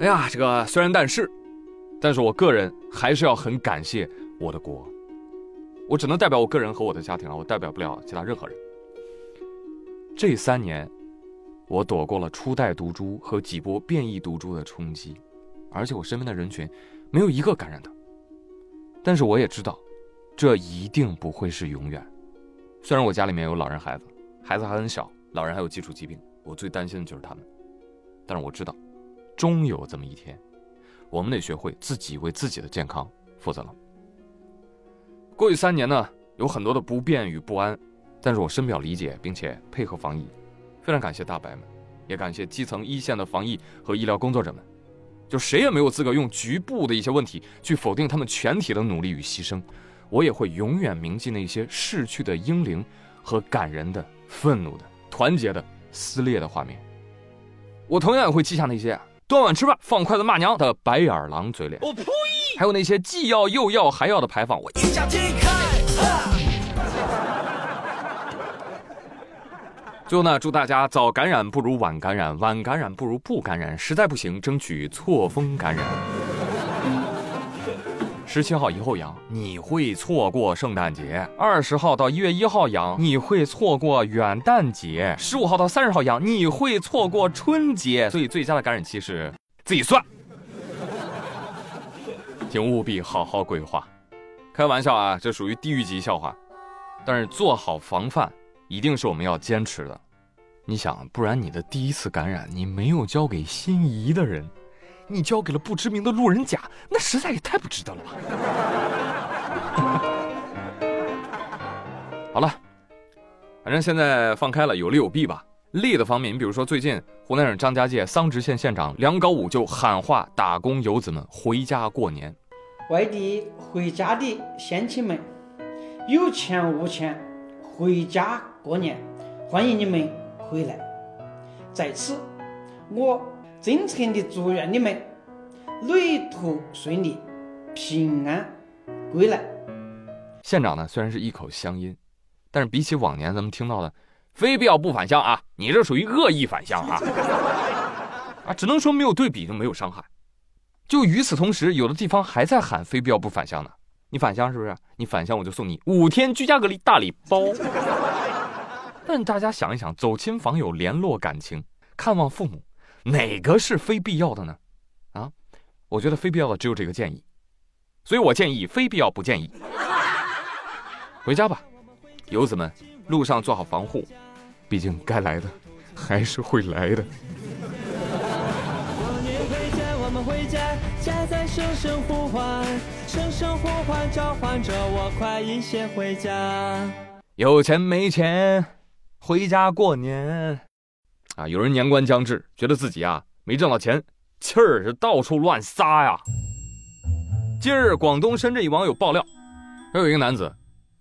哎呀，这个虽然但是，但是我个人还是要很感谢我的国。我只能代表我个人和我的家庭啊，我代表不了其他任何人。这三年，我躲过了初代毒株和几波变异毒株的冲击，而且我身边的人群没有一个感染的。但是我也知道，这一定不会是永远。虽然我家里面有老人孩子，孩子还很小，老人还有基础疾病，我最担心的就是他们。但是我知道，终有这么一天，我们得学会自己为自己的健康负责了。过去三年呢，有很多的不便与不安，但是我深表理解，并且配合防疫，非常感谢大白们，也感谢基层一线的防疫和医疗工作者们。就谁也没有资格用局部的一些问题去否定他们全体的努力与牺牲。我也会永远铭记那些逝去的英灵和感人的、愤怒的、团结的、撕裂的画面。我同样也会记下那些端碗吃饭、放筷子骂娘的白眼狼嘴脸。我呸！还有那些既要又要还要的牌坊。我一脚踢开。最后呢，祝大家早感染不如晚感染，晚感染不如不感染，实在不行争取错峰感染。十七号以后阳，你会错过圣诞节；二十号到一月一号阳，你会错过元旦节；十五号到三十号阳，你会错过春节。所以最佳的感染期是自己算，请务必好好规划。开玩笑啊，这属于地狱级笑话，但是做好防范。一定是我们要坚持的，你想，不然你的第一次感染，你没有交给心仪的人，你交给了不知名的路人甲，那实在也太不值得了吧。好了，反正现在放开了，有利有弊吧。利的方面，你比如说最近湖南省张家界桑植县县长梁高武就喊话打工游子们回家过年。外地回家的乡亲们，有钱无钱回家。过年，欢迎你们回来。在此，我真诚的祝愿你们旅途顺利，平安归来。县长呢，虽然是一口乡音，但是比起往年咱们听到的“非必要不返乡”啊，你这属于恶意返乡啊！啊，只能说没有对比就没有伤害。就与此同时，有的地方还在喊“非必要不返乡”呢。你返乡是不是？你返乡我就送你五天居家隔离大礼包。但大家想一想，走亲访友、联络感情、看望父母，哪个是非必要的呢？啊，我觉得非必要的只有这个建议，所以我建议非必要不建议。回家吧，游子们，路上做好防护，毕竟该来的还是会来的。过年回家，我们回家，家在声声呼唤，声声呼唤召唤着我，快一些回家。有钱没钱？回家过年，啊！有人年关将至，觉得自己啊没挣到钱，气儿是到处乱撒呀。近日，广东深圳一网友爆料，说有一个男子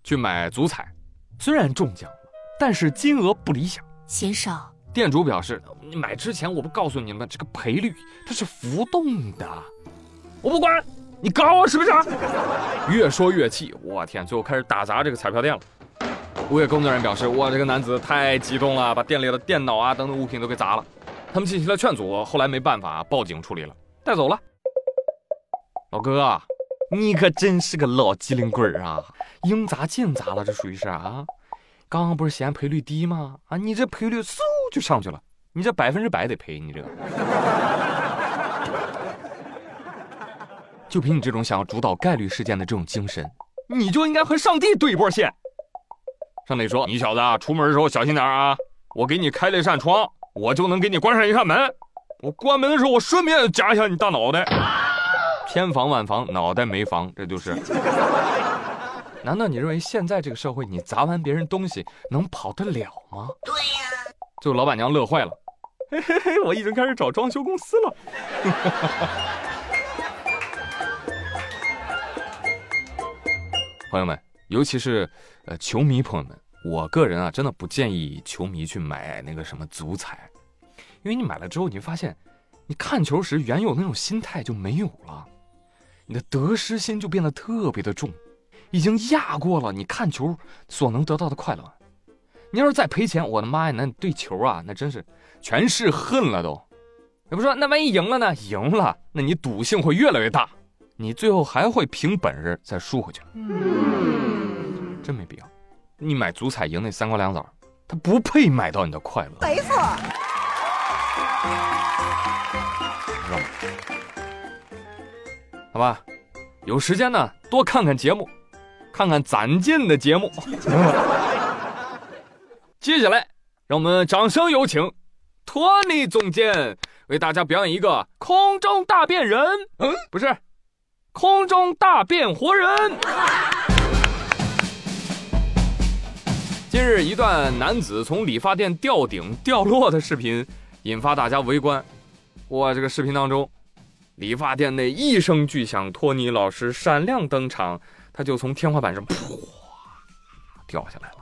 去买足彩，虽然中奖了，但是金额不理想。先生，店主表示，你买之前我不告诉你们，这个赔率它是浮动的。我不管，你搞我是不是？越说越气，我天，最后开始打砸这个彩票店了。物业工作人员表示：“哇，这个男子太激动了，把店里的电脑啊等等物品都给砸了。他们进行了劝阻，后来没办法，报警处理了，带走了。老哥，你可真是个老机灵鬼啊！应砸尽砸了，这属于是啊？刚刚不是嫌赔率低吗？啊，你这赔率嗖就上去了，你这百分之百得赔，你这个。就凭你这种想要主导概率事件的这种精神，你就应该和上帝对一波线。”上帝说：“你小子啊，出门的时候小心点啊！我给你开了一扇窗，我就能给你关上一扇门。我关门的时候，我顺便夹一下你大脑袋。千防万防，脑袋没防，这就是。难道你认为现在这个社会，你砸完别人东西能跑得了吗？对呀。最后老板娘乐坏了，嘿嘿嘿，我已经开始找装修公司了。朋友们。”尤其是，呃，球迷朋友们，我个人啊，真的不建议球迷去买那个什么足彩，因为你买了之后，你会发现，你看球时原有那种心态就没有了，你的得失心就变得特别的重，已经压过了你看球所能得到的快乐。你要是再赔钱，我的妈呀，那对球啊，那真是全是恨了都。也不说那万一赢了呢？赢了，那你赌性会越来越大，你最后还会凭本事再输回去。真没必要。你买足彩赢那三瓜两枣，他不配买到你的快乐。没错。好吧，有时间呢多看看节目，看看攒劲的节目。接下来，让我们掌声有请托尼总监为大家表演一个空中大变人。嗯，不是，空中大变活人。近日，一段男子从理发店吊顶掉落的视频引发大家围观。哇，这个视频当中，理发店内一声巨响，托尼老师闪亮登场，他就从天花板上噗掉下来了。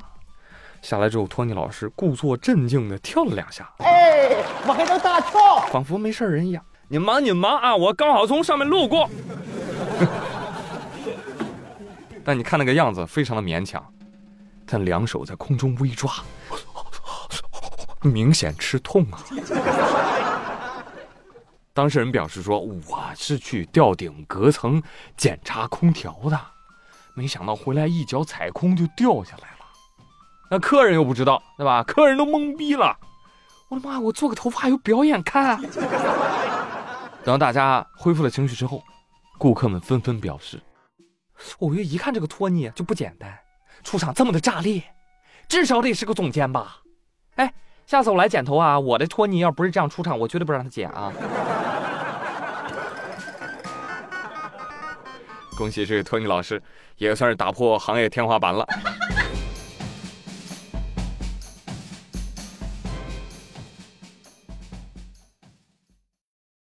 下来之后，托尼老师故作镇静地跳了两下，哎，我还能大跳，仿佛没事人一样。你忙你忙啊，我刚好从上面路过。但你看那个样子，非常的勉强。但两手在空中微抓，明显吃痛啊。当事人表示说：“我是去吊顶隔层检查空调的，没想到回来一脚踩空就掉下来了。”那客人又不知道，对吧？客人都懵逼了。我的妈！我做个头发有表演看。等大家恢复了情绪之后，顾客们纷纷表示：“我一看这个托尼就不简单，出场这么的炸裂，至少得是个总监吧？”哎，下次我来剪头啊，我的托尼要不是这样出场，我绝对不让他剪啊。恭喜这位托尼老师，也算是打破行业天花板了。